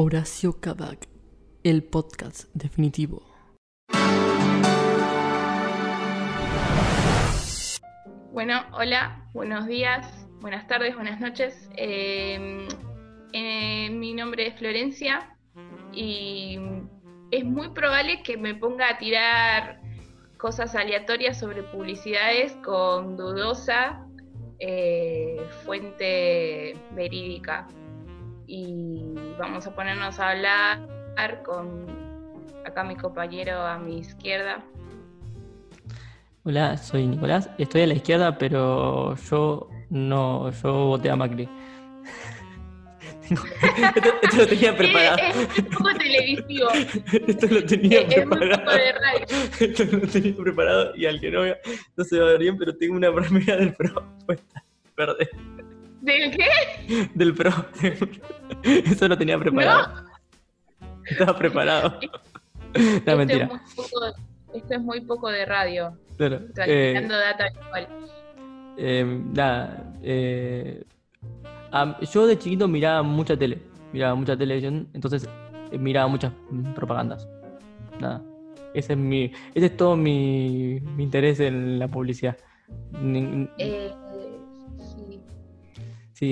Horacio Cavac, el podcast definitivo. Bueno, hola, buenos días, buenas tardes, buenas noches. Eh, eh, mi nombre es Florencia y es muy probable que me ponga a tirar cosas aleatorias sobre publicidades con dudosa eh, fuente verídica. Y vamos a ponernos a hablar con acá mi compañero a mi izquierda. Hola, soy Nicolás. Estoy a la izquierda, pero yo no, yo voté a Macri. esto, lo tenía preparado. Es, un poco televisivo. esto lo tenía Es, preparado. poco de radio. Esto lo tenía preparado y al que no vea no se va a ver bien, pero tengo una remera del pro puesta. Verde. ¿Del qué? Del pro. Eso lo tenía preparado. Estaba preparado. No, Esto mentira. Es muy poco, esto es muy poco de radio. Claro. Eh, data igual. eh, nada. eh, yo de chiquito miraba mucha tele. Miraba mucha televisión. Entonces miraba muchas mm, propagandas. Nada. Ese es mi. Ese es todo mi, mi interés en la publicidad. Eh.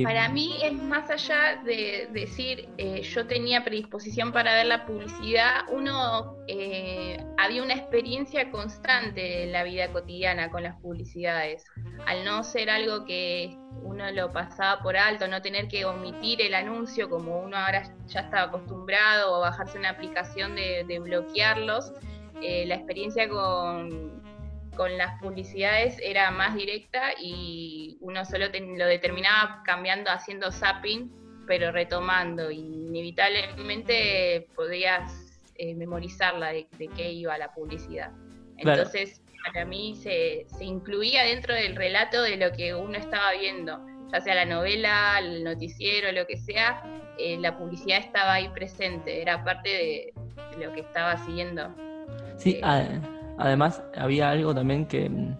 Para mí es más allá de decir eh, yo tenía predisposición para ver la publicidad, uno eh, había una experiencia constante en la vida cotidiana con las publicidades. Al no ser algo que uno lo pasaba por alto, no tener que omitir el anuncio como uno ahora ya estaba acostumbrado o bajarse una aplicación de, de bloquearlos, eh, la experiencia con, con las publicidades era más directa y uno solo ten- lo determinaba cambiando, haciendo zapping, pero retomando. Y inevitablemente podías eh, memorizarla de, de qué iba la publicidad. Claro. Entonces, para mí se, se incluía dentro del relato de lo que uno estaba viendo, ya sea la novela, el noticiero, lo que sea, eh, la publicidad estaba ahí presente, era parte de, de lo que estaba siguiendo. Sí, Eh, a- además había algo también que mm,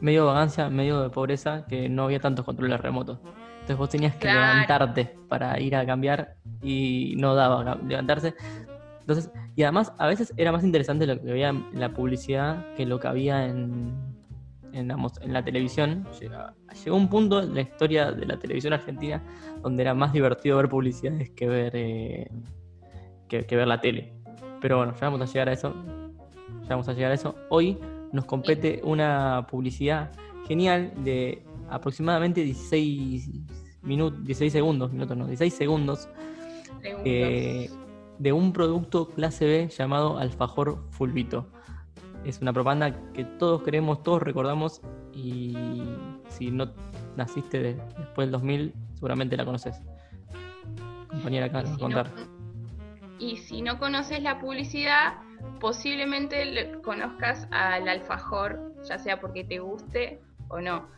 medio vagancia, medio de pobreza, que no había tantos controles remotos. Entonces vos tenías que Claro. levantarte para ir a cambiar y no daba levantarse. Entonces, y además a veces era más interesante lo que había en la publicidad que lo que había en, en, la, en la televisión. Llegó un punto en la historia de la televisión argentina donde era más divertido ver publicidades que ver, eh, que, que ver la tele. Pero bueno, ya vamos a llegar a eso. Ya vamos a llegar a eso. Hoy nos compete una publicidad genial de aproximadamente 16 minutos, 16 segundos, minutos no, 16 segundos Segundos. eh, de un producto clase B llamado Alfajor Fulvito. Es una propaganda que todos queremos, todos recordamos y si no naciste de- después del 2000, seguramente la conoces. Compañera acá nos va a si no- contar. y si no conoces la publicidad, posiblemente le- conozcas al alfajor, ya sea porque te guste o no.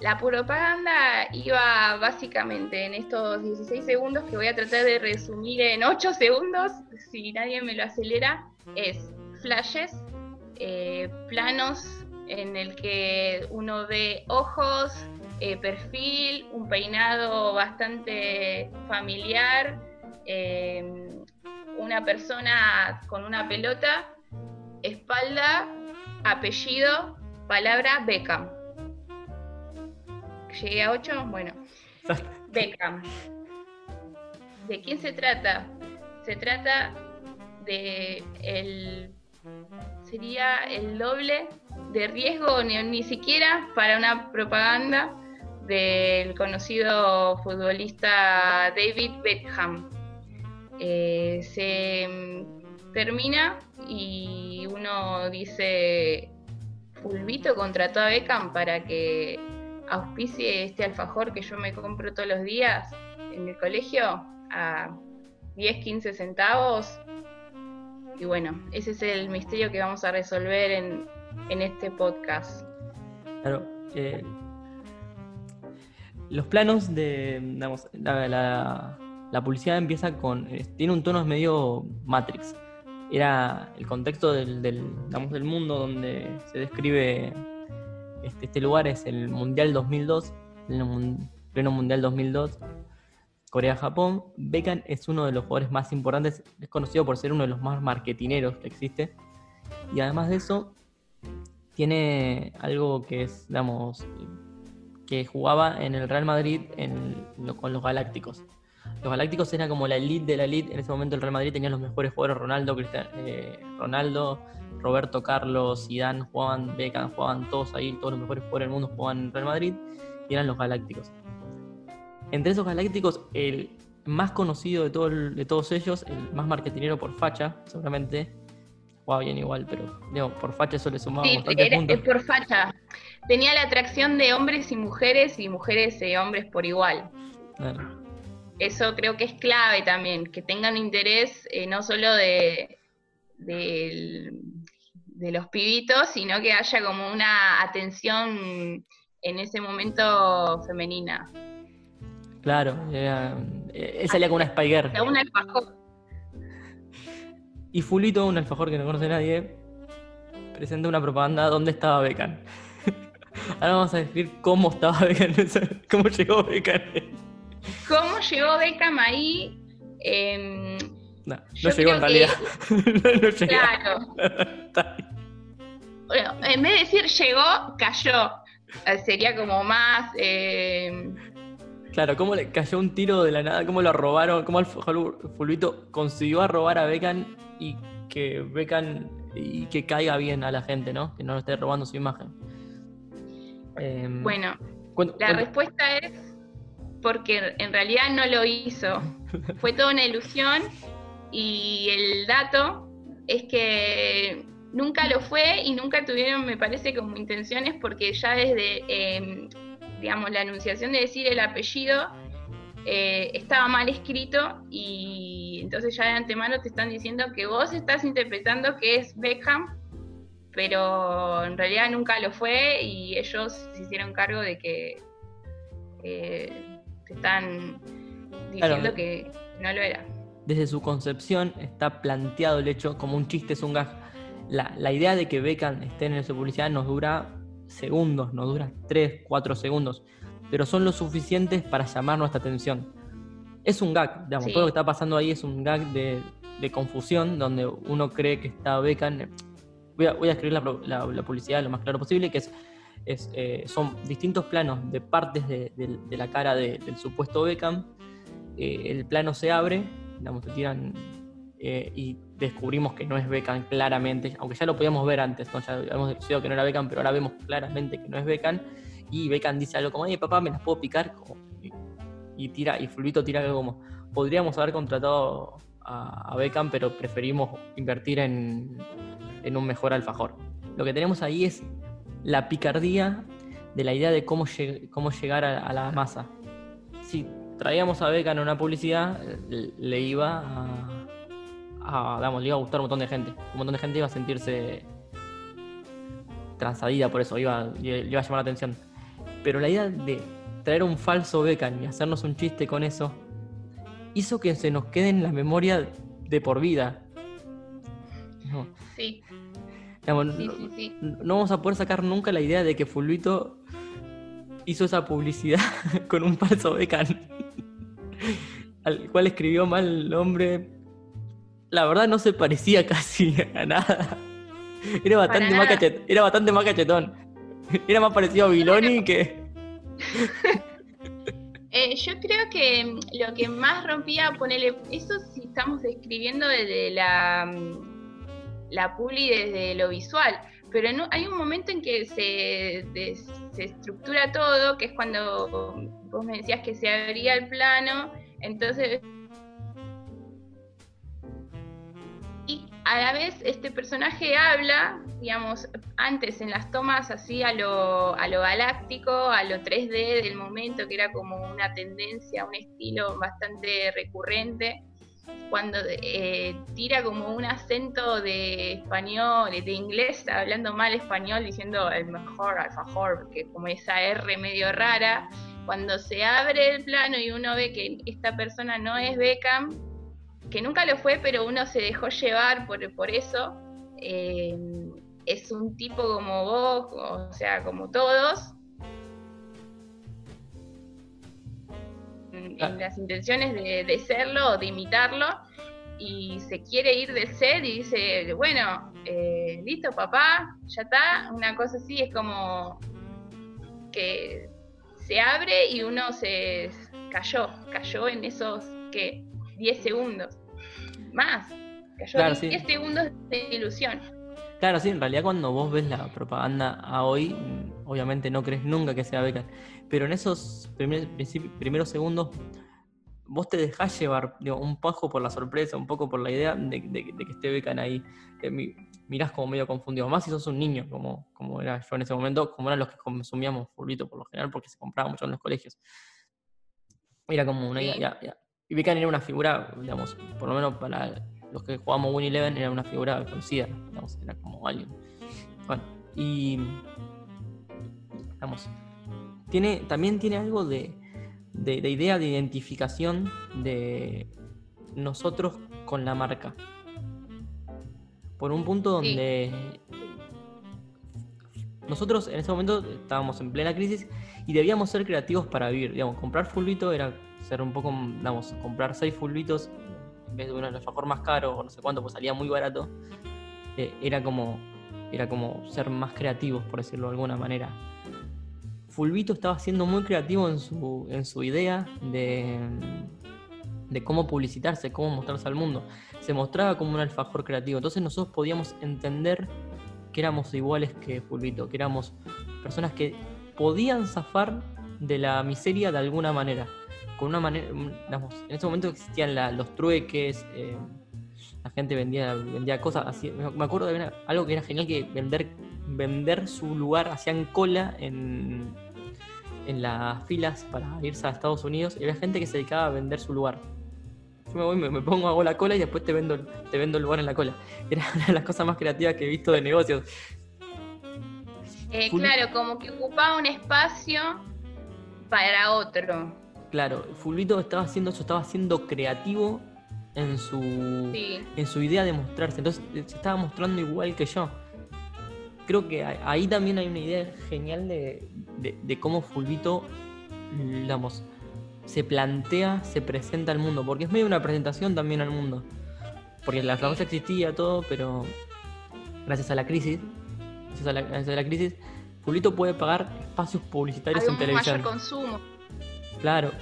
La propaganda iba básicamente en estos 16 segundos que voy a tratar de resumir en 8 segundos, si nadie me lo acelera, es flashes, eh, planos en el que uno ve ojos, eh, perfil, un peinado bastante familiar, eh, una persona con una pelota, espalda, apellido, palabra Beckham. Llegué a 8, bueno. Beckham. ¿De quién se trata? Se trata de el sería el doble de riesgo ni, ni siquiera para una propaganda del conocido futbolista David Beckham. Eh, se mm, termina y uno dice Fulvito contrató a Beckham para que auspicie este alfajor que yo me compro todos los días en el colegio a 10, 15 centavos. Y bueno, ese es el misterio que vamos a resolver en, en este podcast. Claro. eh, los planos de. la- la publicidad empieza con. eh, tiene un tono medio Matrix. Era el contexto del, del, del mundo donde se describe este, este lugar, es el Mundial 2002, pleno, pleno Mundial 2002, Corea-Japón, Beckham es uno de los jugadores más importantes, es conocido por ser uno de los más marketineros que existe. Y además de eso, tiene algo que es, digamos, que jugaba en el Real Madrid con los Galácticos. Los Galácticos era como la elite de la elite. En ese momento el Real Madrid tenía los mejores jugadores, Ronaldo, eh, Ronaldo, Roberto Carlos, Zidane, jugaban, Beckham, jugaban todos ahí, todos los mejores jugadores del mundo jugaban en Real Madrid y eran los Galácticos. Entre esos Galácticos, el más conocido de, todo de todos ellos, el más marketinero por facha, seguramente, jugaba bien igual, pero digo, por facha eso le sumaba sí, era, por facha. Tenía la atracción de hombres y mujeres y mujeres y hombres por igual. Eso creo que es clave también, que tengan interés eh, no solo de, de, los pibitos, sino que haya como una atención en ese momento femenina. Claro, era, él salía con una Spiger. Un alfajor. Y Fulito, un alfajor que no conoce nadie, presenta una propaganda donde estaba Beckham. Ahora vamos a describir cómo estaba Beckham, cómo llegó Beckham. ¿Cómo llegó Beckham ahí? Em, no, no llegó en realidad. no, llegó. Claro. bueno, en vez de decir llegó, cayó. Eh, sería como más. Eh, Claro, cómo le cayó un tiro de la nada, cómo lo robaron, cómo el Fulvito consiguió a robar a Beckham y que Beckham y que caiga bien a la gente, ¿no? Que no esté robando su imagen. Em, bueno, la respuesta es porque en realidad no lo hizo. Fue toda una ilusión y el dato es que nunca lo fue y nunca tuvieron, me parece, como intenciones porque ya desde em, digamos, la anunciación de decir el apellido eh, estaba mal escrito y entonces ya de antemano te están diciendo que vos estás interpretando que es Beckham, pero en realidad nunca lo fue y ellos se hicieron cargo de que eh, te están diciendo que no lo era. Desde su concepción está planteado el hecho como un chiste, es un gag. La, la idea de que Beckham esté en esa publicidad nos dura segundos, no dura 3, 4 segundos, pero son lo suficientes para llamar nuestra atención. Es un gag, digamos, todo lo que está pasando ahí es un gag de, confusión, donde uno cree que está Beckham. Voy a, voy a escribir la, publicidad lo más claro posible, que es, eh, son distintos planos de partes de, la cara del supuesto Beckham. Eh, el plano se abre, digamos, te tiran eh, y descubrimos que no es Beckham claramente, aunque ya lo podíamos ver antes, ¿no? ya habíamos decidido que no era Beckham, pero ahora vemos claramente que no es Beckham, y Beckham dice algo como, ay papá, ¿me las puedo picar? y, tira, y Fulvito tira algo como, podríamos haber contratado a, Beckham, pero preferimos invertir en, un mejor alfajor. Lo que tenemos ahí es la picardía de la idea de cómo, cómo llegar a, a, la masa. Si traíamos a Beckham en una publicidad, le iba a a, le iba a gustar un montón de gente. Un montón de gente iba a sentirse transadida por eso, iba, le iba a llamar la atención. Pero la idea de traer un falso Beckham y hacernos un chiste con eso, hizo que se nos quede en la memoria de por vida. Sí. No, no, vamos a poder sacar nunca la idea de que Fulvito hizo esa publicidad con un falso Beckham, al cual escribió mal el nombre, la verdad no se parecía casi a nada. Era bastante, más, era bastante más cachetón. Era más parecido a Biloni que. Eh, yo creo que lo que más rompía, ponerle. Eso si estamos describiendo desde la, mm, la publi, desde lo visual. Pero hay un momento en que se, se estructura todo, que es cuando vos me decías que se abría el plano. Entonces a la vez este personaje habla, digamos, antes en las tomas así a lo, a lo galáctico, a lo 3D del momento, que era como una tendencia, un estilo bastante recurrente, cuando eh, tira como un acento de español, de inglés, hablando mal español, diciendo el mejor alfajor, que como esa R medio rara, cuando se abre el plano y uno ve que esta persona no es Beckham, que nunca lo fue, pero uno se dejó llevar por, por eso. Eh, es un tipo como vos, o sea, como todos. Las intenciones de, serlo o de imitarlo y se quiere ir del set y dice, bueno, eh, listo papá, ya está, una cosa así es como que se abre y uno se cayó, cayó en esos, ¿qué? 10 segundos, más, cayó 10 segundos de ilusión. Claro, sí, en realidad cuando vos ves la propaganda a hoy, obviamente no crees nunca que sea beca, pero en esos primeros segundos vos te dejás llevar un poco por la sorpresa, un poco por la idea de, que esté Becan ahí. Eh, mirás como medio confundido, más si sos un niño, como, como era yo en ese momento, como eran los que consumíamos fulbito por lo general, porque se compraba mucho en los colegios. Era como una idea, Y Becan era una figura, digamos, por lo menos para los que jugamos Win Eleven, era una figura conocida, digamos, era como alguien. Bueno, y. Digamos, tiene, también tiene algo de de, idea de identificación de nosotros con la marca. Por un punto donde nosotros en ese momento estábamos en plena crisis y debíamos ser creativos para vivir. Digamos, comprar fulbito era ser un poco, digamos, comprar seis fulbitos en vez de de los más caros o no sé cuánto, pues salía muy barato. Eh, era como era como ser más creativos, por decirlo de alguna manera. Fulvito estaba siendo muy creativo en su, en su idea de, de cómo publicitarse, cómo mostrarse al mundo. Se mostraba como un alfajor creativo. Entonces nosotros podíamos entender que éramos iguales que Fulvito, que éramos personas que podían zafar de la miseria de alguna manera. Con una manera, digamos, en ese momento existían los trueques, eh, la gente vendía, vendía cosas así. Me acuerdo de algo que era genial que vender, vender su lugar, hacían cola en, en las filas para irse a Estados Unidos y había gente que se dedicaba a vender su lugar. Yo me voy, me, pongo, hago la cola y después te vendo, te vendo el lugar en la cola. Era una de las cosas más creativas que he visto de negocios. Eh, claro, como que ocupaba un espacio para otro. Claro, Fulvito estaba haciendo eso, estaba siendo creativo en su, en su idea de mostrarse. Entonces se estaba mostrando igual que yo creo que ahí también hay una idea genial de, cómo Fulvito, digamos, se plantea, se presenta al mundo, porque es medio una presentación también al mundo. Porque la famosa existía todo, pero gracias a la crisis, gracias a la, crisis, Fulvito puede pagar espacios publicitarios en televisión. mayor consumo. Claro,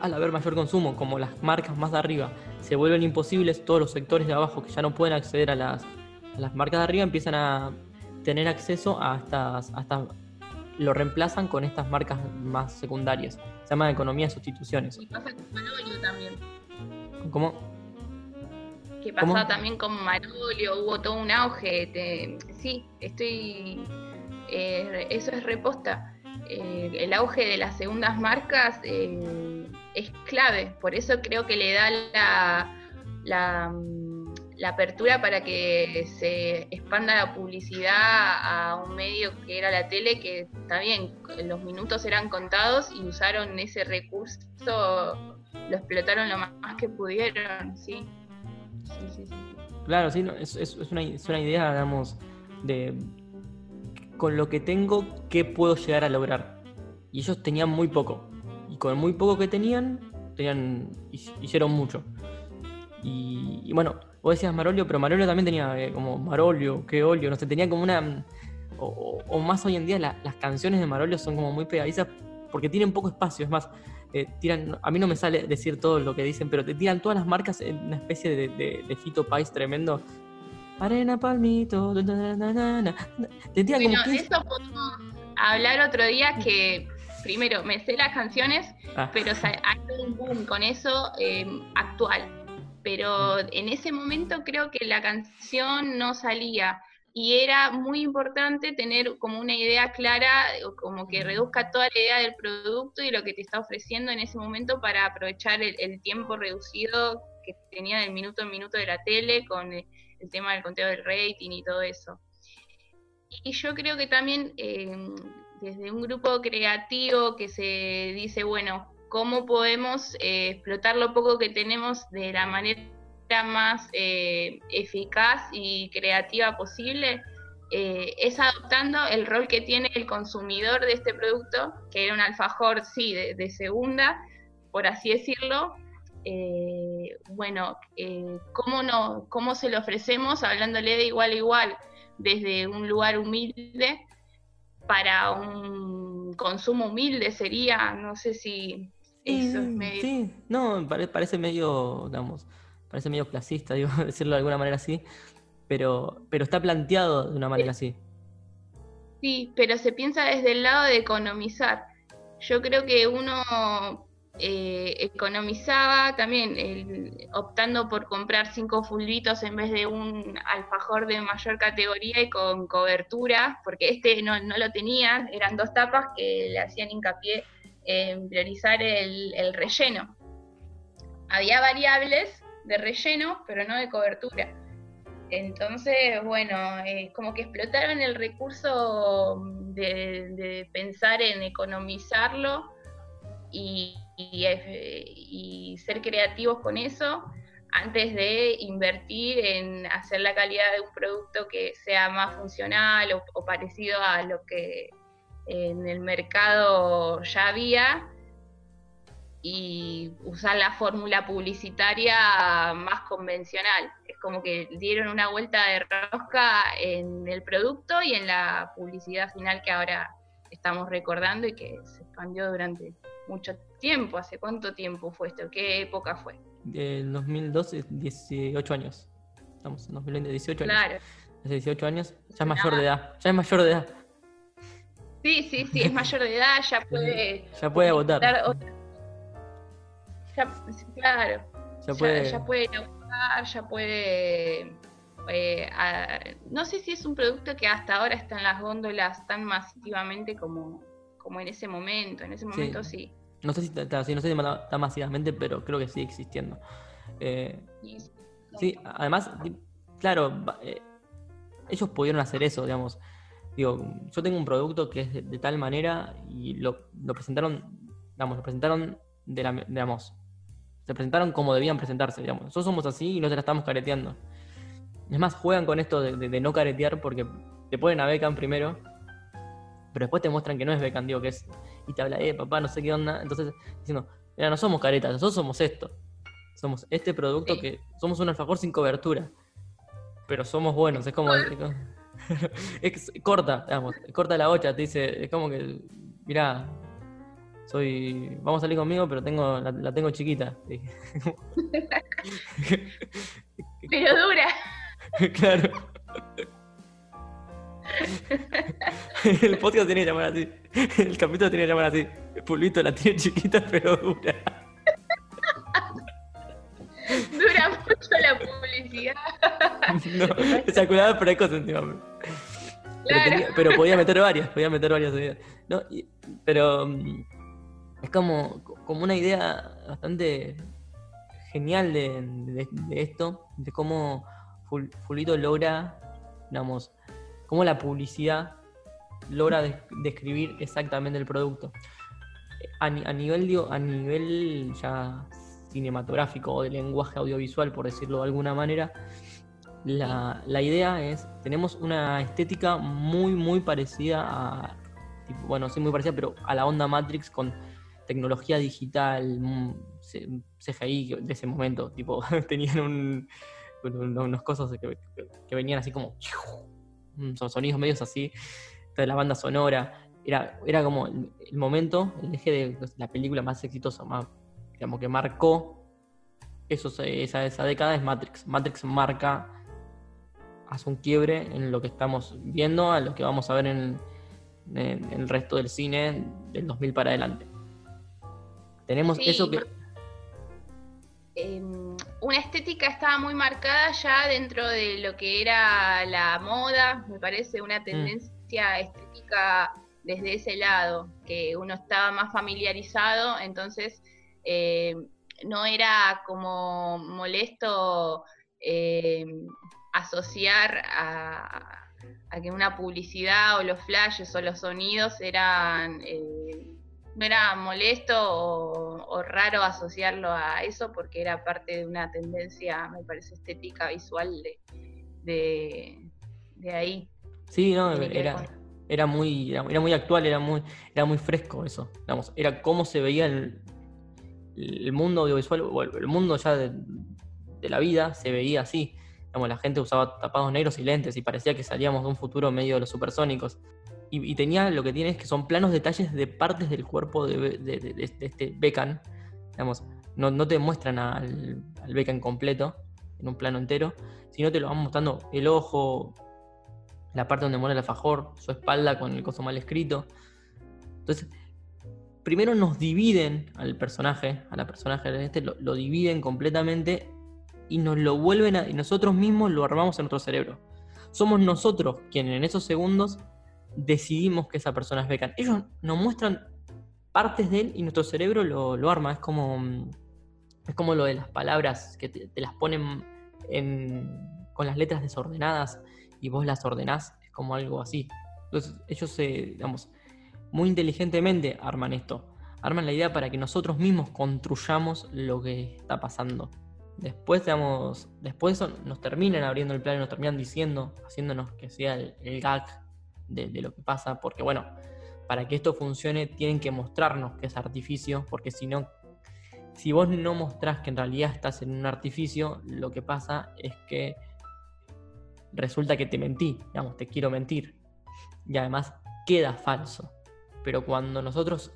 al haber mayor consumo, como las marcas más de arriba se vuelven imposibles, todos los sectores de abajo que ya no pueden acceder a las, a las marcas de arriba empiezan a tener acceso a estas, hasta lo reemplazan con estas marcas más secundarias. Se llama economía de sustituciones. Y pasa con Marolio también. ¿Cómo? Que pasaba también con Marolio, hubo todo un auge. Sí, estoy. Eh, eso es reposta. Eh, el auge de las segundas marcas eh, es clave. Por eso creo que le da la, la la apertura para que se expanda la publicidad a un medio que era la tele, que está bien, los minutos eran contados y usaron ese recurso, lo explotaron lo más que pudieron, sí. sí, sí, Claro, sí, es, es, una, es una idea, digamos, de con lo que tengo, ¿qué puedo llegar a lograr? Y ellos tenían muy poco. Y con muy poco que tenían, tenían hicieron mucho. Y, y bueno, Vos decías Marolio, pero Marolio también tenía eh, como Marolio, que olio, no sé, tenía como una. O, más hoy en día las canciones de Marolio son como muy pegadizas porque tienen poco espacio. Es más, eh, tiran, a mí no me sale decir todo lo que dicen, pero te tiran todas las marcas en una especie de, de, fito país tremendo. Arena, palmito. Como que... eso podemos hablar otro día que primero me sé las canciones, ah. pero hay un boom con eso eh, actual pero en ese momento creo que la canción no salía y era muy importante tener como una idea clara, como que reduzca toda la idea del producto y lo que te está ofreciendo en ese momento para aprovechar el, tiempo reducido que tenía del minuto en minuto de la tele con el, tema del conteo del rating y todo eso. Y yo creo que también eh, desde un grupo creativo que se dice, bueno, cómo podemos eh, explotar lo poco que tenemos de la manera más eh, eficaz y creativa posible, eh, es adoptando el rol que tiene el consumidor de este producto, que era un alfajor, sí, de, segunda, por así decirlo, eh, bueno, eh, ¿cómo, no, ¿cómo se lo ofrecemos hablándole de igual a igual desde un lugar humilde para un consumo humilde sería, no sé si eso es medio... Sí, no, parece medio, digamos, parece medio clasista, digo, decirlo de alguna manera así, pero, pero está planteado de una manera así. Sí, pero se piensa desde el lado de economizar. Yo creo que uno eh, economizaba también optando por comprar cinco fulbitos en vez de un alfajor de mayor categoría y con cobertura, porque este no, lo tenía, eran dos tapas que le hacían hincapié en priorizar el, relleno. Había variables de relleno, pero no de cobertura. Entonces, bueno, eh, como que explotaron el recurso de pensar en economizarlo y, y, ser creativos con eso antes de invertir en hacer la calidad de un producto que sea más funcional o, parecido a lo que en el mercado ya había y usar la fórmula publicitaria más convencional. Es como que dieron una vuelta de rosca en el producto y en la publicidad final que ahora estamos recordando y que se expandió durante mucho tiempo. ¿Hace cuánto tiempo fue esto? ¿Qué época fue? Del 2012, 18 años. Estamos en 2020, 18 años. Claro. Hace 18 años, ya es mayor de edad. Ya es mayor de edad. Sí, sí, sí, es mayor de edad, ya puede. Ya puede votar. Ya, claro. Ya, puede. Ya puede votar, ya puede. Eh, no sé si es un producto que hasta ahora está en las góndolas tan masivamente como, como en ese momento. En ese momento sí. No sé si está, no sé si está masivamente, pero creo que sigue existiendo. Eh, sí, además, claro, eh, ellos pudieron hacer eso, digamos. Digo, yo tengo un producto que es de, tal manera y lo, presentaron, digamos, lo presentaron de la, digamos, se presentaron como debían presentarse, digamos. Nosotros somos así y no se la estamos careteando. Es más, juegan con esto de, no caretear porque te ponen a Beckham primero pero después te muestran que no es Beckham, digo que es. Y te habla, eh, papá, no sé qué onda. Entonces, diciendo, mira, no somos caretas, nosotros somos esto. Somos este producto que. Somos un alfajor sin cobertura. Pero somos buenos, es como. es, corta, digamos, corta la bocha, te dice, es como que. Mirá, soy. Vamos a salir conmigo, pero tengo la, tengo chiquita. pero dura. claro. el podcast tiene que llamar así. El capítulo tiene que llamar así. Pulvito la tiene chiquita pero dura. Dura mucho la publicidad. No, eyaculaba precos encima. Pero, pero, podía meter varias, podía meter varias No, pero mm, es como, como una idea bastante genial de, de, esto, de cómo Fulito logra, digamos, cómo la publicidad logra describir exactamente el producto. A, nivel, digo, a nivel ya cinematográfico o de lenguaje audiovisual, por decirlo de alguna manera, la, idea es, tenemos una estética muy, muy parecida a, bueno, sí, muy parecida, pero a la onda Matrix con tecnología digital, mm, CGI de ese momento, tipo, tenían un, unos cosas que venían así como son sonidos medios así, de la banda sonora. Era, era como el, momento, el eje de la película más exitosa, más, digamos, que marcó eso, esa, esa década es Matrix. Matrix marca, hace un quiebre en lo que estamos viendo, a lo que vamos a ver en, el resto del cine del 2000 para adelante. Tenemos eso que... Em, una estética estaba muy marcada ya dentro de lo que era la moda, me parece una mm. tendencia estética desde ese lado, que uno estaba más familiarizado, entonces eh, no era como molesto eh, asociar a, que una publicidad o los flashes o los sonidos eran... Eh, no era molesto o, raro asociarlo a eso porque era parte de una tendencia, me parece, estética visual de, de, ahí. Sí, no, era, era, muy, era, muy actual, era muy, era muy fresco eso. Digamos, era cómo se veía el mundo audiovisual, o el mundo ya de, la vida se veía así. Digamos, la gente usaba tapados negros y lentes y parecía que salíamos de un futuro medio de los supersónicos. Y, tenía lo que tiene es que son planos detalles de partes del cuerpo de, este Becan. Digamos, no, te muestran al, al completo, en un plano entero, sino te lo van mostrando el ojo, la parte donde muere el alfajor, su espalda con el coso mal escrito. Entonces, primero nos dividen al personaje, a la personaje de este, lo, dividen completamente y nos lo vuelven a, y nosotros mismos lo armamos en nuestro cerebro. Somos nosotros quienes en esos segundos decidimos que esa persona es. Ellos nos muestran partes de él y nuestro cerebro lo, arma. Es como, es como lo de las palabras que te, las ponen con las letras desordenadas y vos las ordenás. Es como algo así. Entonces ellos se, digamos, muy inteligentemente arman esto. Arman la idea para que nosotros mismos construyamos lo que está pasando. Después, digamos, después nos terminan abriendo el plan y nos terminan diciendo, haciéndonos que sea el, gag de, lo que pasa, porque bueno, para que esto funcione tienen que mostrarnos que es artificio, porque si no, si vos no mostrás que en realidad estás en un artificio, lo que pasa es que resulta que te mentí, digamos, te quiero mentir. Y además queda falso. Pero cuando nosotros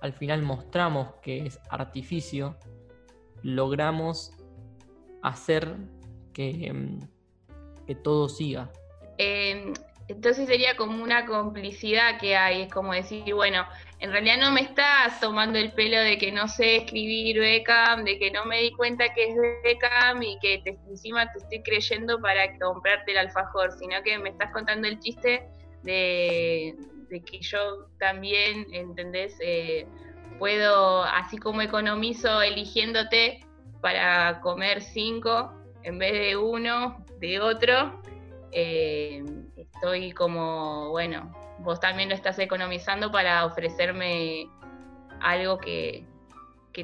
al final mostramos que es artificio, logramos hacer que, em, que todo siga. Em, entonces sería como una complicidad que hay, es como decir, bueno, en realidad no me estás tomando el pelo de que no sé escribir Beckham, de que no me di cuenta que es Beckham y que encima te estoy creyendo para comprarte el alfajor, sino que me estás contando el chiste de, que yo también, ¿entendés? Eh, puedo, así como economizo eligiéndote para comer cinco en vez de uno, de otro, eh, estoy como, bueno, vos también lo estás economizando para ofrecerme algo que,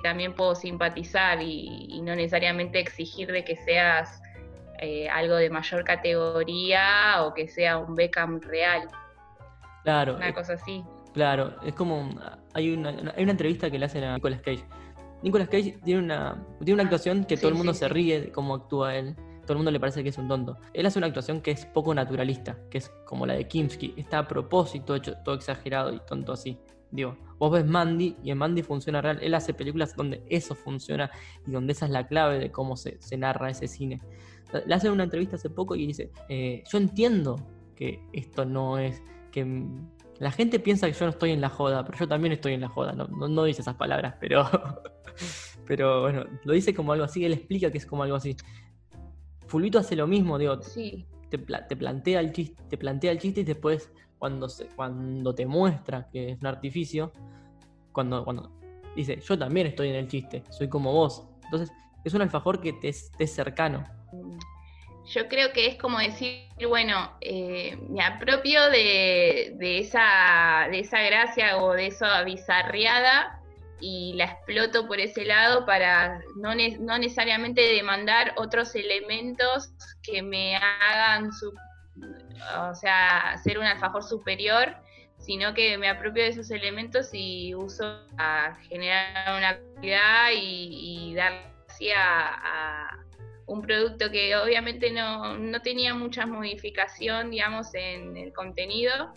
también puedo simpatizar y, no necesariamente exigir de que seas eh, algo de mayor categoría o que sea un Beckham real. Claro. Una cosa así. Claro, es como. Hay una, hay una entrevista que le hacen a Nicolas Cage. Nicolas Cage tiene una, tiene una actuación que todo el mundo se ríe de cómo actúa él. Todo el mundo le parece que es un tonto. Él hace una actuación que es poco naturalista, que es como la de Kimsky. Está a propósito hecho todo exagerado y tonto así. Digo, vos ves Mandy y en Mandy funciona real. Él hace películas donde eso funciona y donde esa es la clave de cómo se, narra ese cine. Le hace una entrevista hace poco y dice, eh, yo entiendo que esto no es que la gente piensa que yo no estoy en la joda, pero yo también estoy en la joda. No, dice esas palabras, pero, pero bueno, lo dice como algo así. Él explica que es como algo así. Fulvito hace lo mismo, digo. Te, plantea el chiste, te plantea el chiste y después, cuando, se, cuando te muestra que es un artificio, cuando, cuando dice, yo también estoy en el chiste, soy como vos. Entonces, es un alfajor que te, te es cercano. Yo creo que es como decir, bueno, eh, me apropio de, esa, de esa gracia o de esa bizarriada y la exploto por ese lado para no, no necesariamente demandar otros elementos que me hagan, o sea, ser un alfajor superior, sino que me apropio de esos elementos y uso a generar una actividad y, y dar a un producto que obviamente no, tenía mucha modificación, digamos, en el contenido,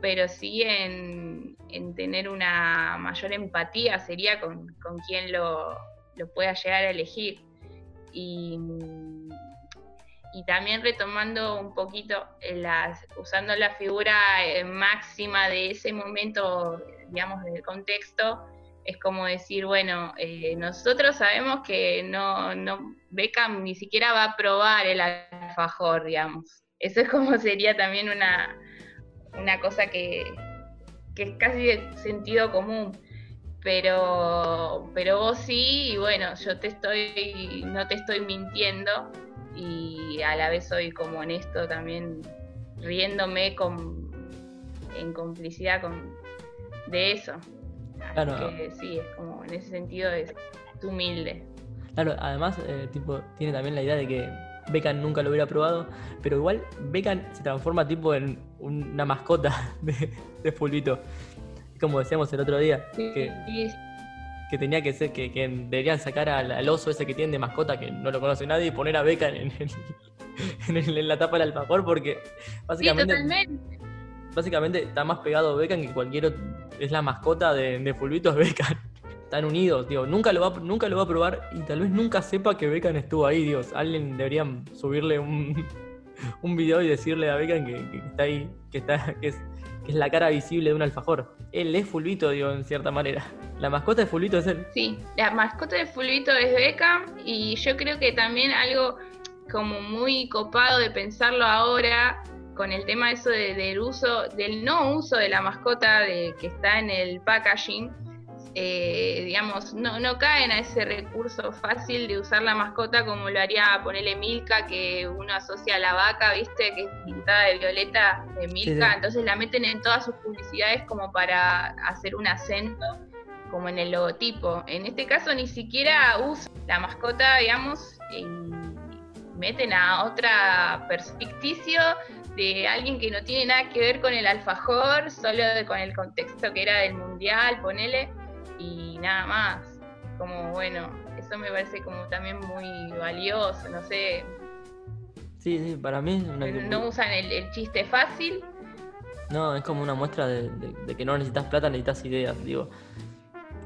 pero sí en, tener una mayor empatía sería con, quien lo, pueda llegar a elegir. Y, también retomando un poquito, las, usando la figura eh, máxima de ese momento, digamos, del contexto, es como decir, bueno, eh, nosotros sabemos que no, no, Beckham ni siquiera va a probar el alfajor, digamos. Eso es como sería también una, una cosa que, es casi de sentido común. Pero, pero vos sí, y bueno, yo te estoy, no te estoy mintiendo, y a la vez soy como honesto también, riéndome con, en complicidad con, de eso. Claro. sí, es como en ese sentido es humilde. Claro, además, eh, tipo, tiene también la idea de que Beckham nunca lo hubiera probado, pero igual Beckham se transforma tipo en una mascota de, de Fulvito. Como decíamos el otro día. que, que tenía que ser, que, deberían sacar al, oso ese que tienen de mascota, que no lo conoce nadie, y poner a Beca en, en, la tapa del alfajor, porque básicamente, básicamente está más pegado Becan que cualquier otro, es la mascota de, de Fulvito es Becan. Están unidos, digo, nunca lo, va, nunca lo va a probar y tal vez nunca sepa que Becan estuvo ahí, Dios. Alguien debería subirle un, un video y decirle a Becan que, está ahí, que está, que es, que es la cara visible de un alfajor. Él es Fulvito, digo, en cierta manera. La mascota de Fulvito es él. Sí, la mascota de Fulvito es Beckham y yo creo que también algo como muy copado de pensarlo ahora con el tema eso del uso, del no uso de la mascota de, que está en el packaging, eh, digamos, no, no caen a ese recurso fácil de usar la mascota como lo haría ponerle Milka, que uno asocia a la vaca, viste, que es pintada de violeta de Milka, entonces la meten en todas sus publicidades como para hacer un acento, como en el logotipo. En este caso ni siquiera usa la mascota, digamos, y meten a otra ficticio de alguien que no tiene nada que ver con el alfajor, solo con el contexto que era del mundial, ponele y nada más. Como bueno, eso me parece como también muy valioso, no sé. Sí, sí, para mí. No usan el, chiste fácil. No, es como una muestra de, que no necesitas plata, necesitas ideas, digo.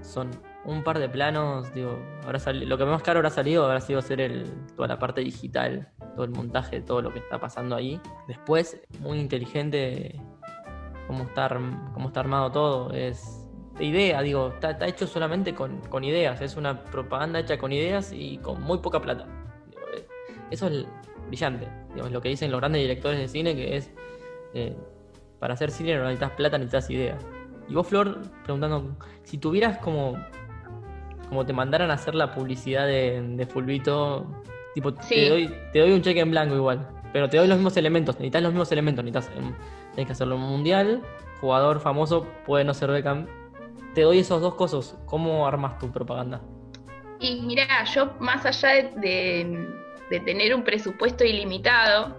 Son un par de planos, digo, ahora lo que más caro habrá salido habrá sido hacer el, toda la parte digital, todo el montaje de todo lo que está pasando ahí. Después, muy inteligente cómo está, cómo está armado todo, es idea, digo, está, hecho solamente con, ideas, es una propaganda hecha con ideas y con muy poca plata. Eh, eso es brillante, es lo que dicen los grandes directores de cine, que es, eh, para hacer cine no necesitas plata, necesitas ideas. Y vos, Flor, preguntando, si tuvieras como, como te mandaran a hacer la publicidad de, de Fulvito, tipo, te, doy, te doy un cheque en blanco igual, pero te doy los mismos elementos, necesitas los mismos elementos, necesitas, em, tienes que hacerlo mundial, jugador famoso, puede no ser Beckham, te doy esos dos cosas, ¿cómo armas tu propaganda? Y mira, yo más allá de, tener un presupuesto ilimitado,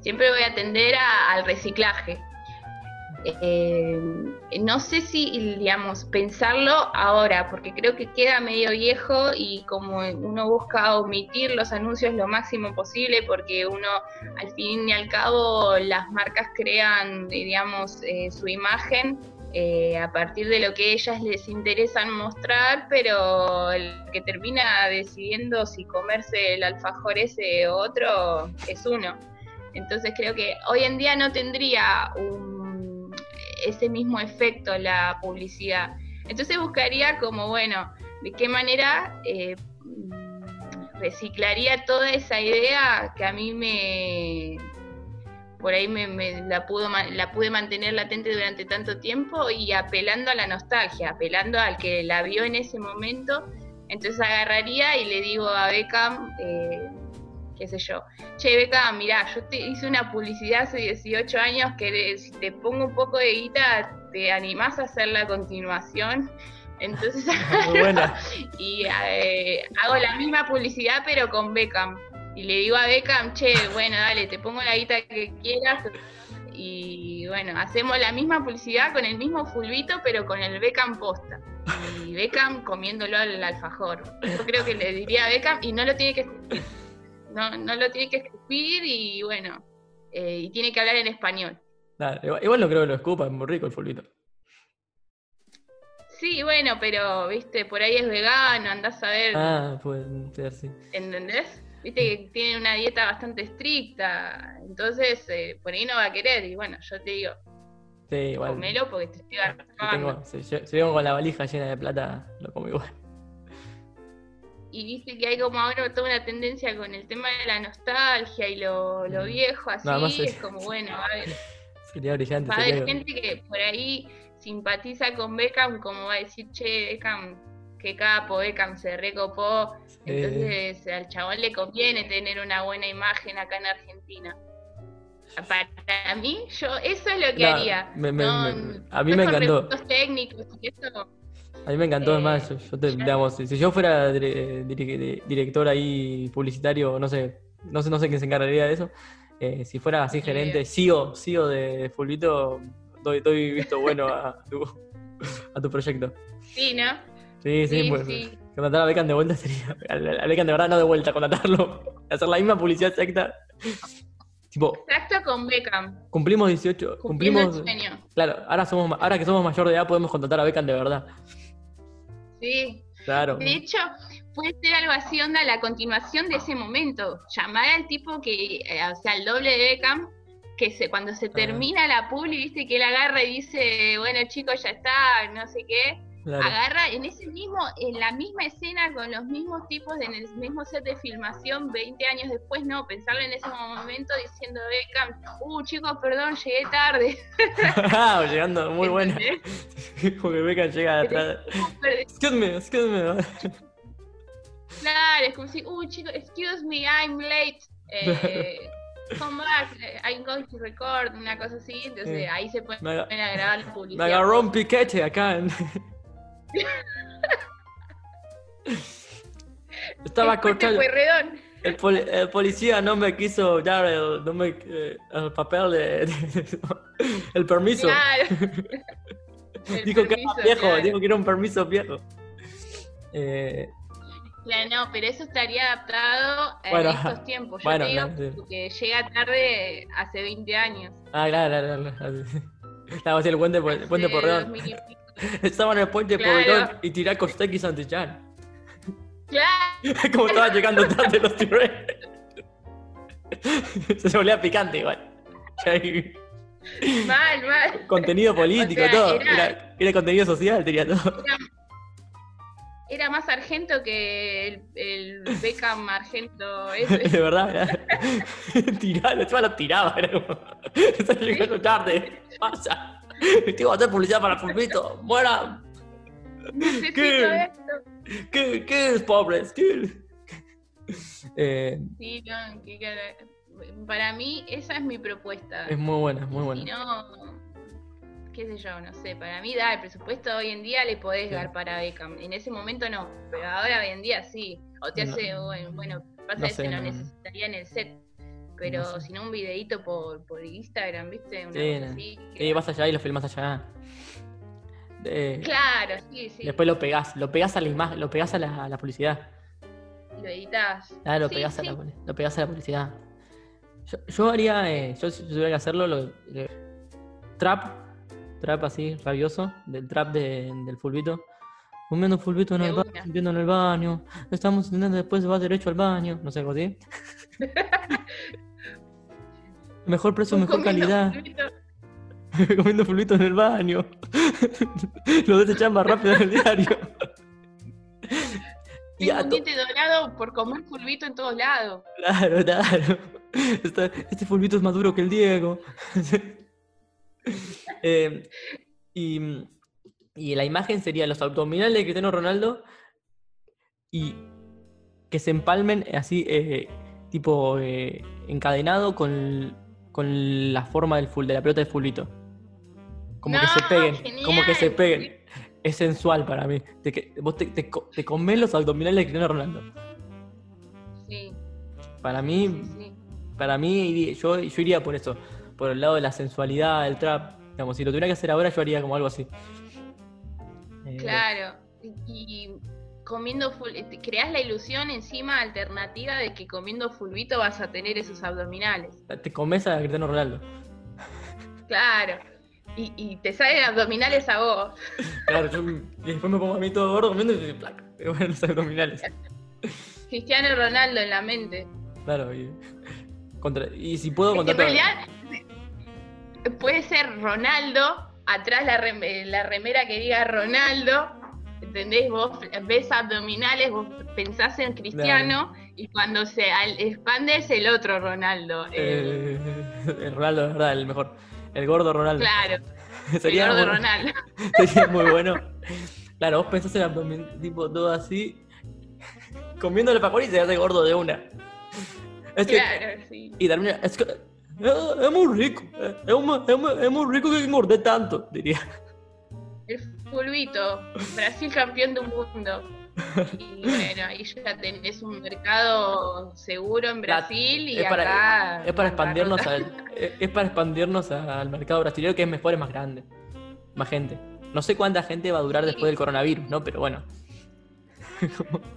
siempre voy a atender al reciclaje. Eh, no sé si, digamos, pensarlo ahora, porque creo que queda medio viejo y como uno busca omitir los anuncios lo máximo posible, porque uno, al fin y al cabo, las marcas crean, digamos, eh, su imagen eh, a partir de lo que ellas les interesan mostrar, pero el que termina decidiendo si comerse el alfajor ese o otro es uno. Entonces creo que hoy en día no tendría ese mismo efecto la publicidad. Entonces buscaría como, bueno, de qué manera eh, reciclaría toda esa idea que a mí me, por ahí me, la, pudo, la pude mantener latente durante tanto tiempo y apelando a la nostalgia, apelando al que la vio en ese momento. Entonces agarraría y le digo a Beckham, eh, qué sé yo, che Beckham, mirá, yo te hice una publicidad hace 18 años que si te pongo un poco de guita, ¿te animás a hacer la continuación? Entonces, y eh, hago la misma publicidad pero con Beckham y le digo a Beckham, che, bueno, dale, te pongo la guita que quieras. Y bueno, hacemos la misma publicidad con el mismo fulbito, pero con el Beckham posta. Y Beckham comiéndolo al alfajor. Yo creo que le diría a Beckham y no lo tiene que escupir. No, no lo tiene que escupir y bueno, eh, y tiene que hablar en español. igual, no creo que lo escupa, es muy rico el fulbito. Sí, bueno, pero, viste, por ahí es vegano, andás a ver. Ah, puede ser, sí. ¿Entendés? Viste que tiene una dieta bastante estricta, entonces eh, por ahí no va a querer, y bueno, yo te digo, sí, igual. comelo porque te estoy agarrando. Si, si, vengo con la valija llena de plata, lo como igual. Y viste que hay como ahora toda una tendencia con el tema de la nostalgia y lo, lo mm. viejo, así, es como bueno, a ver. Sería brillante. Va a haber gente que por ahí simpatiza con Beckham, como va a decir, che, Beckham que capo, Beckham se recopó. Entonces al chabón le conviene tener una buena imagen acá en Argentina. Para mí, yo eso es lo que haría. a mí me encantó. técnicos y eso. A mí me encantó, además, yo, digamos, si yo fuera director ahí publicitario, no sé, no sé, no sé quién se encargaría de eso. Eh, si fuera así gerente, CEO, CEO de Fulvito, doy, doy visto bueno a tu, a tu proyecto. Sí, ¿no? Sí, sí, Sí, pues, sí. contratar a Beckham de vuelta sería. A Beckham de verdad no de vuelta, contratarlo. Hacer la misma publicidad exacta. Tipo, Exacto con Beckham. cumplimos 18. Cumpliendo Cumplimos. el sueño. Claro, ahora, somos, ahora que somos mayor de edad podemos contratar a Beckham de verdad. Sí. Claro. De hecho, puede ser algo así, onda, la continuación de ese momento. Llamar al tipo que, eh, o sea, el doble de Beckham, que se, cuando se termina la publi, viste, que él agarra y dice, bueno, chicos, ya está, no sé qué. Claro. Agarra en ese mismo, en la misma escena, con los mismos tipos, en el mismo set de filmación, 20 años después, no, pensarlo en ese momento diciendo Beckham, uh, chicos, perdón, llegué tarde. Ah, Llegando muy buena. Como que Beckham llega atrás. Excuse me, excuse me. Claro, es como si, uh, chicos, excuse me, I'm late. Eh, come back, eh, I'm going to record, una cosa así. Entonces Sí. ahí se pueden Me, a grabar la me publicidad. agarró un piquete acá. en- Estaba cortado. El, poli- el policía no me quiso dar el, no me- eh, el papel de, de- el permiso. Claro. El dijo que era viejo, claro. dijo que era un permiso viejo. Eh, Claro, no, pero eso estaría adaptado en Bueno, estos tiempos. Yo bueno, te digo claro, sí. que llega tarde hace 20 años. ah, claro, claro, claro. Así el puente, el puente por Redón. 2000 y pico. Estaba en el puente Claro. por Redón y tiré a Costec y Santillán. Claro, Como estaba llegando tarde los tiré. Se volvía picante igual. mal, mal. Contenido político, O sea, todo. era- Era, era contenido social, tenía todo. Era más argento que el, el Beckham argento ese. De verdad. Tiraba, lo tiraba, era como. Está llegando tarde. Pasa. Tengo que hacer publicidad para Fulvito. Buena. Necesito ¿Qué? ¿Qué, qué es, pobres? ¿Qué es? Eh, Sí, no, que- que- para mí esa es mi propuesta. es muy buena, muy Si buena. no, qué sé yo, no sé, para mí da el presupuesto hoy en día le podés Sí. dar para Beckham. En ese momento no, pero ahora hoy en día sí. O te No. hace, bueno, bueno, pasa No que sé, se lo no. necesitaría en el set. Pero No sé. si no, un videito por, por Instagram, ¿viste? Una Sí, así, que- Sí, vas allá y lo filmas allá. Eh, Claro, sí, sí. Después lo pegás, lo pegás a la imagen, lo pegás a la, a la publicidad. Lo editas. Ah, lo Sí, pegás, sí. A la, lo pegás a la publicidad. Yo, yo haría, eh, yo si tuviera que hacerlo, lo, trap, trap así, rabioso, del trap de- del fulbito. Comiendo fulbito en el baño, en el baño. Estamos intentando después va derecho al baño. No sé, algo así. Mejor precio, mejor Comiendo calidad. fulbito. Comiendo fulbito en el baño. Lo desechan más rápido en el diario. Tengo un diente dorado por comer fulbito en todos lados. Claro, claro. Este fulbito es más duro que el Diego. Eh, y, y la imagen sería los abdominales de Cristiano Ronaldo y que se empalmen así, eh, tipo eh, encadenado con, con la forma del full, de la pelota de fulbito. Como que se peguen, como que se peguen. Es sensual para mí. De que vos te, te, te comés los abdominales de Cristiano Ronaldo. Sí, Para mí, sí. para mí, yo, yo iría por eso, por el lado de la sensualidad, del trap. Digamos, si lo tuviera que hacer ahora, yo haría como algo así. Eh, Claro. Y comiendo full, te creas la ilusión encima alternativa de que comiendo fulbito vas a tener esos abdominales. Te comes a Cristiano Ronaldo. Claro. Y, y te salen abdominales a vos. Claro, yo, y después me pongo a mí todo gordo comiendo y plac, me ponen los abdominales. Cristiano Ronaldo en la mente. Claro, y, contra- y si puedo Es que contar en realidad puede ser Ronaldo, atrás la, rem- la remera que diga Ronaldo, ¿entendés? Vos ves abdominales, vos pensás en Cristiano y cuando se al- expande es el otro Ronaldo. el- eh, el Ronaldo, de verdad, el mejor. El gordo Ronaldo. claro, sería, el gordo muy, Ronaldo. sería muy bueno. Claro, vos pensás en abdomen, tipo todo así, comiéndole pacorí y se hace gordo de una. Es que, Claro, sí. Y termina. Es, que, es, es muy rico. eh, Es, muy- es muy- es muy rico que engordé tanto, diría. El fulbito, Brasil campeón del mundo. Y bueno, ahí ya tenés un mercado seguro en Brasil y es para, acá. es para expandirnos al, es para expandirnos al mercado brasileño que es mejor, es más grande. Más gente. No sé cuánta gente va a durar después del coronavirus, ¿no? Pero bueno.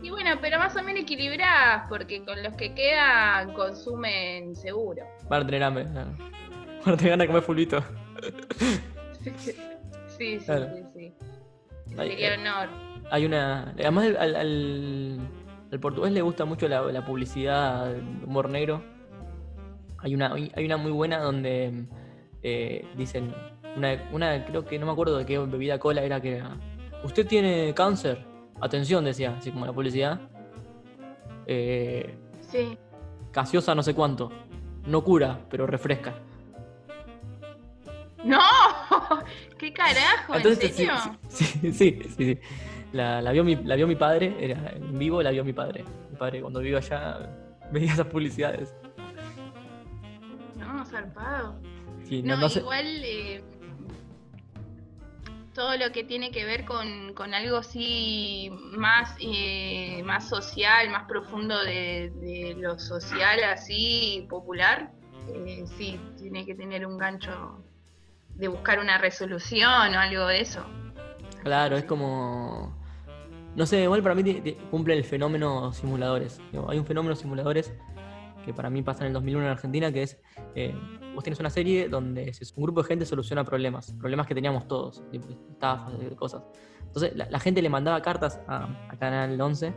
y bueno, pero más o menos equilibradas, porque con los que quedan consumen seguro. Para tener hambre, Para tener ganas de comer fulbito. sí, sí, sí, sí. Sería honor. Hay una. Además, al, al, portugués le gusta mucho la, la publicidad, humor negro. Hay una, hay una muy buena donde eh, dicen. Una, una, creo que no me acuerdo de qué bebida cola era que era. Usted tiene cáncer. Atención, decía, así como la publicidad. Eh, sí. Gaseosa no sé cuánto. No cura, pero refresca. ¡No! ¿Qué carajo? ¿En serio? Sí, sí, sí. sí, La, vio mi, la vio mi padre, era en vivo, la vio mi padre. Mi padre cuando vivo allá veía esas publicidades. No, zarpado. Sí, no, igual eh, todo lo que tiene que ver con, algo así más, eh, más social, más profundo de, lo social, así popular, eh, sí, tiene que tener un gancho de buscar una resolución o algo de eso. Claro, es como... No sé, igual para mí cumple el fenómeno simuladores. Hay un fenómeno simuladores que para mí pasa en el 2001 en Argentina, que es, eh, vos tienes una serie donde un grupo de gente soluciona problemas, problemas que teníamos todos, estafas, cosas. Entonces la, gente le mandaba cartas a, Canal 11,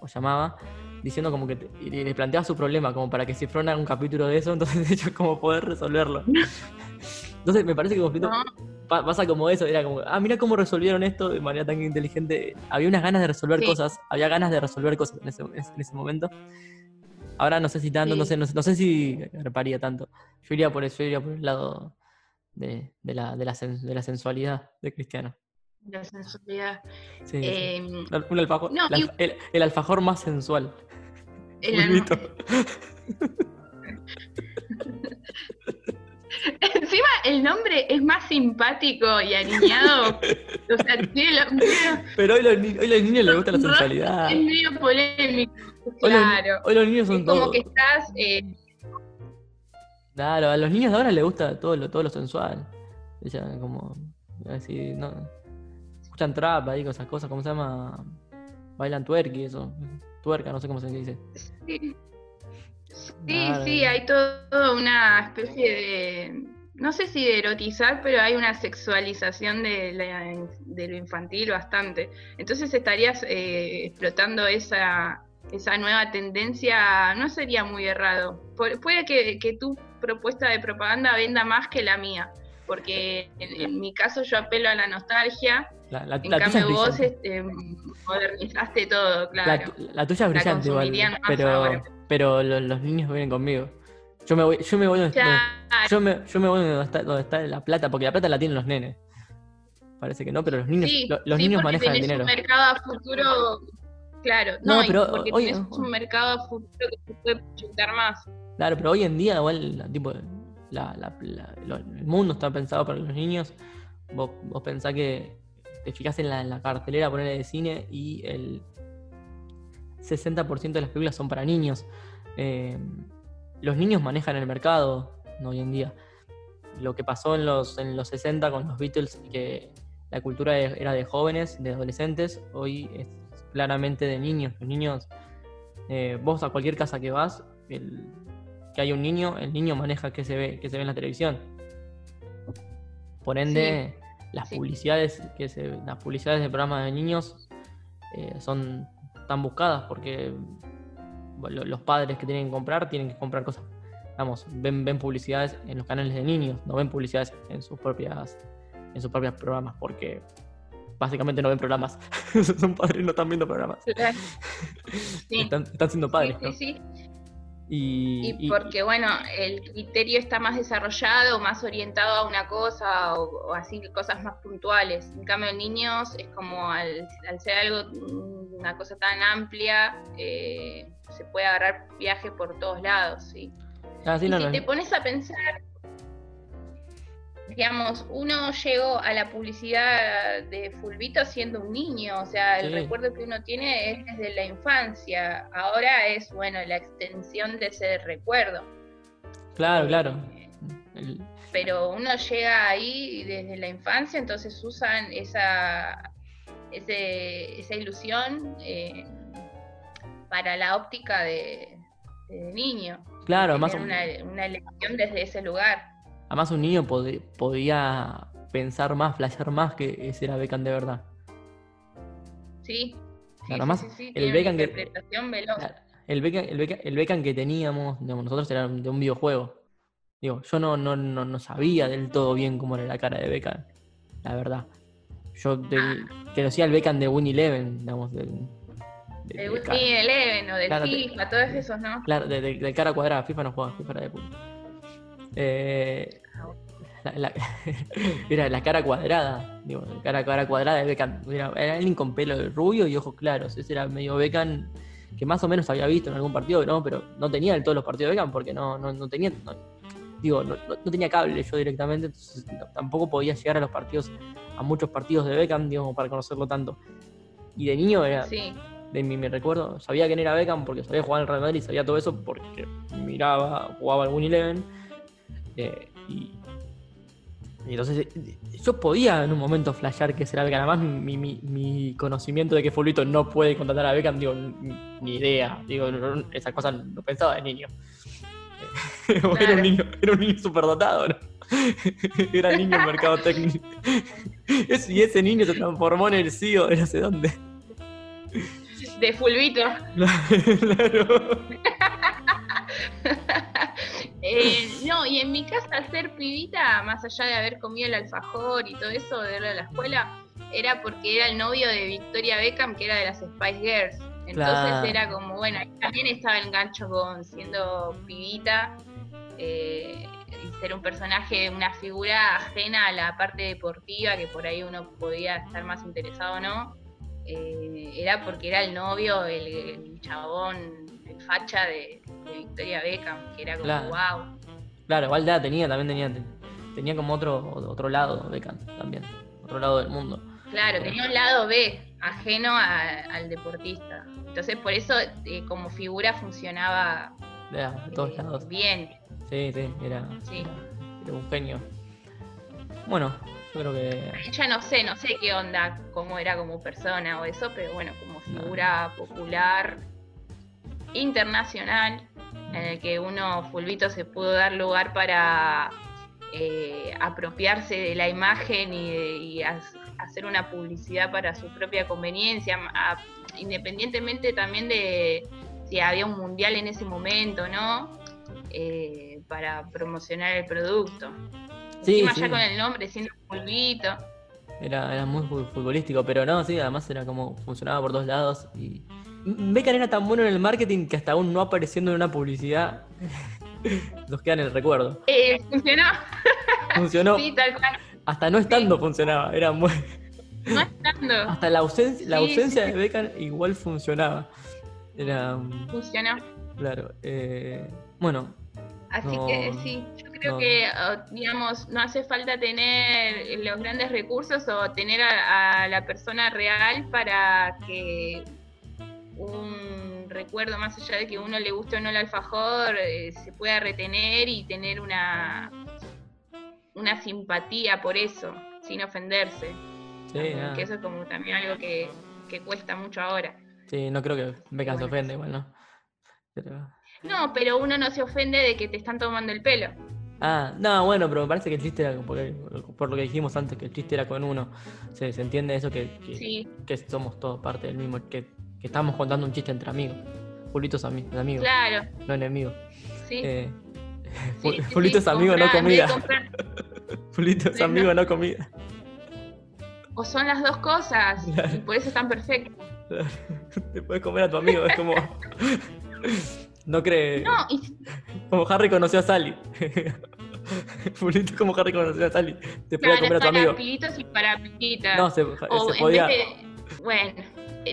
o llamaba, diciendo como que le planteaba su problema, como para que se un capítulo de eso, entonces ellos como poder resolverlo. Entonces me parece que conflicto pasa como eso, era como, ah, mira cómo resolvieron esto de manera tan inteligente. Había unas ganas de resolver cosas, había ganas de resolver cosas en ese, en ese momento. Ahora no sé si tanto, no, sé, no, sé, si reparía tanto. Yo iría por eso, yo iría por el lado de, la, de, la, de la sensualidad de Cristiano. La sensualidad. Sí, em, Un alfajor, el, alfajor más sensual. El Encima el nombre es más simpático y aniñado. o sea, tiene Pero hoy, los, hoy los niños les gusta la sensualidad. Es medio polémico. Claro. Hoy los, niños son todos. Como que estás. Eh... Claro, a los niños de ahora les gusta todo lo, todo lo sensual. O como. Así, no. Escuchan trap ahí, cosas, cosas, ¿cómo se llama? Bailan twerky, eso. Tuerca, no sé cómo se dice. Sí. Sí, sí, hay toda una especie de, no sé si de erotizar, pero hay una sexualización de, de lo infantil bastante. Entonces estarías eh, explotando esa, esa nueva tendencia, no sería muy errado. puede que, tu propuesta de propaganda venda más que la mía, porque en, mi caso yo apelo a la nostalgia. en cambio vos este, modernizaste todo, claro. La, tuya es brillante igual, pero, pero los, niños vienen conmigo. Yo me voy, yo me voy donde, yo me, yo me voy donde está, donde está la plata, porque la plata la tienen los nenes. Parece que no, pero los niños, los, niños manejan el dinero. Un mercado a futuro Claro, no, pero porque hoy, es un mercado futuro que se puede proyectar más. Claro, pero hoy en día igual tipo, la, la, el mundo está pensado para los niños. Vos, vos pensás que te fijas en la, en la cartelera poner de cine y el 60% de las películas son para niños. Eh, los niños manejan el mercado hoy en día. Lo que pasó en los, en los 60 con los Beatles, que la cultura era de jóvenes, de adolescentes, hoy es claramente de niños. Los niños, eh, vos a cualquier casa que vas, que hay un niño, el niño maneja qué se ve, qué se ve en la televisión. Por ende, las publicidades que se, las publicidades de programas de niños eh, son tan buscadas porque los padres que tienen que comprar tienen que comprar cosas. Vamos, ven, ven publicidades en los canales de niños, no ven publicidades en sus propias en sus propios programas porque básicamente no ven programas. Son padres y no están viendo programas. Están, siendo padres. Sí, sí, Y, porque, bueno, el criterio está más desarrollado, más orientado a una cosa o, así, cosas más puntuales. En cambio, en niños es como al, ser algo, una cosa tan amplia, eh, se puede agarrar viaje por todos lados, ¿sí? Ah, y si te pones a pensar, digamos, uno llegó a la publicidad de Fulvito siendo un niño, o sea, el recuerdo que uno tiene es desde la infancia, ahora es, bueno, la extensión de ese recuerdo. Claro, claro. Pero uno llega ahí desde la infancia, entonces usan esa, ese, esa ilusión eh, para la óptica de, niño. Claro, además. Una, una elección desde ese lugar. Además, un niño podía pensar más, flashear más que ese era Beckham de verdad. Sí. Claro, además, el Beckham que. El Beckham, el, Beckham, que teníamos, nosotros era de un videojuego. Digo, yo no, no, no, sabía del todo bien cómo era la cara de Beckham, la verdad. Yo del, ah. conocía el Beckham de Winnie Eleven, digamos, del, de, Winnie Eleven o del FIFA, todos esos, ¿no? Claro, de, cara cuadrada, FIFA no juega, FIFA era de puta. Eh, la, era la cara cuadrada, digo, la cara, cara cuadrada de Beckham. Era, era alguien con pelo rubio y ojos claros. Ese era medio Beckham que más o menos había visto en algún partido, ¿no? Pero no tenía en todos los partidos de Beckham porque no, no, no tenía. digo, no, no, tenía cable yo directamente, entonces tampoco podía llegar a los partidos, a muchos partidos de Beckham, digamos, para conocerlo tanto. Y de niño era. De mi, recuerdo, sabía quién era Beckham porque sabía jugar en el Real Madrid, sabía todo eso porque miraba, jugaba algún Eleven. Eh, y, y entonces yo podía en un momento flashear que será Beckham. Además, mi, mi, mi conocimiento de que Fulvito no puede contratar a Beckham, digo, ni idea. Digo, esas cosas no pensaba de niño. era un niño, era un niño superdotado, ¿no? era niño en mercado técnico. y ese niño se transformó en el CEO de no sé dónde. De Fulvito. claro. Eh, no, y en mi casa ser pibita, más allá de haber comido el alfajor y todo eso de la escuela, era porque era el novio de Victoria Beckham, que era de las Spice Girls. Entonces era como, bueno, también estaba el gancho con siendo pibita eh, ser un personaje, una figura ajena a la parte deportiva, que por ahí uno podía estar más interesado o no. Eh, era porque era el novio, el chabón facha de, Victoria Beckham, que era como claro. wow. Claro, igual ya tenía, también tenía, tenía como otro, otro lado Beckham también, otro lado del mundo. Claro, tenía un lado B, ajeno al deportista. Entonces por eso eh, como figura funcionaba de todos eh, lados. bien. Sí, sí, era, Era, un genio. Bueno, yo creo que. Ya no sé, no sé qué onda, cómo era como persona o eso, pero bueno, como figura popular internacional en el que uno, Fulvito, se pudo dar lugar para eh, apropiarse de la imagen y, hacer una publicidad para su propia conveniencia, independientemente también de si había un mundial en ese momento, ¿no? Eh, para promocionar el producto. Sí, Encima ya con el nombre, siendo Fulvito. Era, era muy futbolístico, pero no, sí, además era como funcionaba por dos lados y Beckham era tan bueno en el marketing que hasta aún no apareciendo en una publicidad nos queda en el recuerdo. Eh, ¿Funcionó? Funcionó. sí, tal cual. Hasta no estando funcionaba, era muy... No estando. Hasta la ausencia, la ausencia de Beckham igual funcionaba. Era... Funcionó. Claro. Eh, bueno. Así que sí, yo creo que, digamos, no hace falta tener los grandes recursos o tener a la persona real para que un recuerdo más allá de que uno le guste o no el alfajor, eh, se pueda retener y tener una, una simpatía por eso, sin ofenderse. Que eso es como también algo que, cuesta mucho ahora. Sí, no creo que Beckham se ofende igual, ¿no? No, pero uno no se ofende de que te están tomando el pelo. Ah, no, bueno, pero me parece que el chiste era, por lo que dijimos antes, que el chiste era con uno. Se, entiende eso que, que, somos todos parte del mismo, que que estábamos contando un chiste entre amigos. Fulito es amigo. Claro. No enemigo. Sí. Eh, Fulito es amigo, no comida. Fulito es amigo, no comida. O son las dos cosas. Y por eso están perfectos. Te puedes comer a tu amigo, es como. No cree. No, Como Harry conoció a Sally. Fulito como Harry conoció a Sally. Te puede comer a tu amigo. Para y para No, se, podía. Bueno.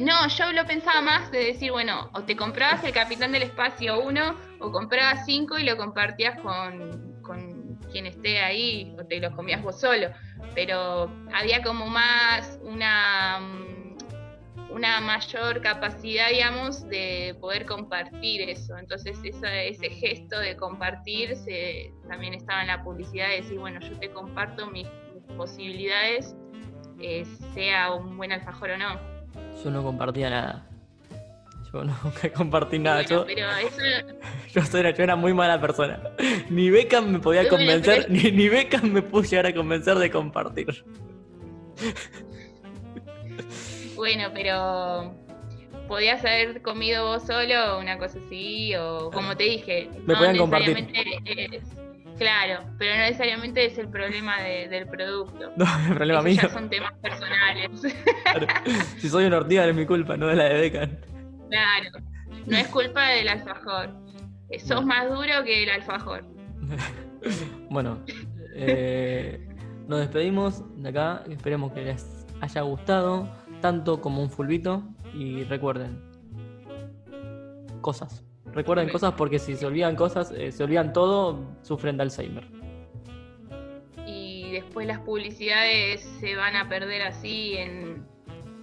No, yo lo pensaba más de decir, bueno, o te comprabas el Capitán del Espacio 1 o comprabas 5 y lo compartías con, con quien esté ahí o te los comías vos solo. Pero había como más una, mm, una mayor capacidad, digamos, de poder compartir eso. Entonces ese gesto de compartir también estaba en la publicidad de decir, bueno, yo te comparto mis posibilidades eh, sea un buen alfajor o no. Yo no compartía nada. Yo nunca compartí nada. yo, pero eso... yo, era, muy mala persona. Ni Beckham me podía convencer, ni, ni Beckham me pudo llegar a convencer de compartir. Bueno, pero podías haber comido vos solo una cosa así, o como te dije, me no compartir. claro, pero no necesariamente es el problema del producto. No, el problema mío. Ya son temas personales. Si soy una ortiga es mi culpa, no es la de Becan. Claro, no es culpa del alfajor. Sos más duro que el alfajor. bueno, eh, nos despedimos de acá. Esperemos que les haya gustado tanto como un fulbito. Y recuerden, cosas. Recuerden cosas porque si se olvidan cosas, eh, se olvidan todo, sufren de Alzheimer. Y después las publicidades se van a perder así en,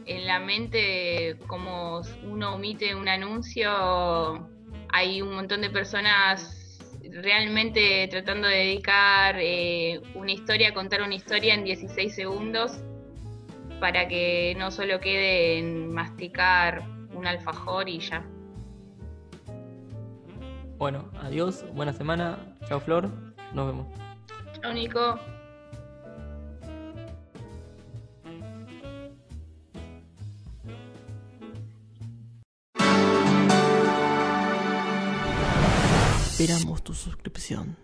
en la mente, como uno omite un anuncio, hay un montón de personas realmente tratando de dedicar eh, una historia, contar una historia en 16 segundos para que no solo quede en masticar un alfajor y ya. Bueno, adiós, buena semana, chao Flor, nos vemos. Chao Nico. Esperamos tu suscripción.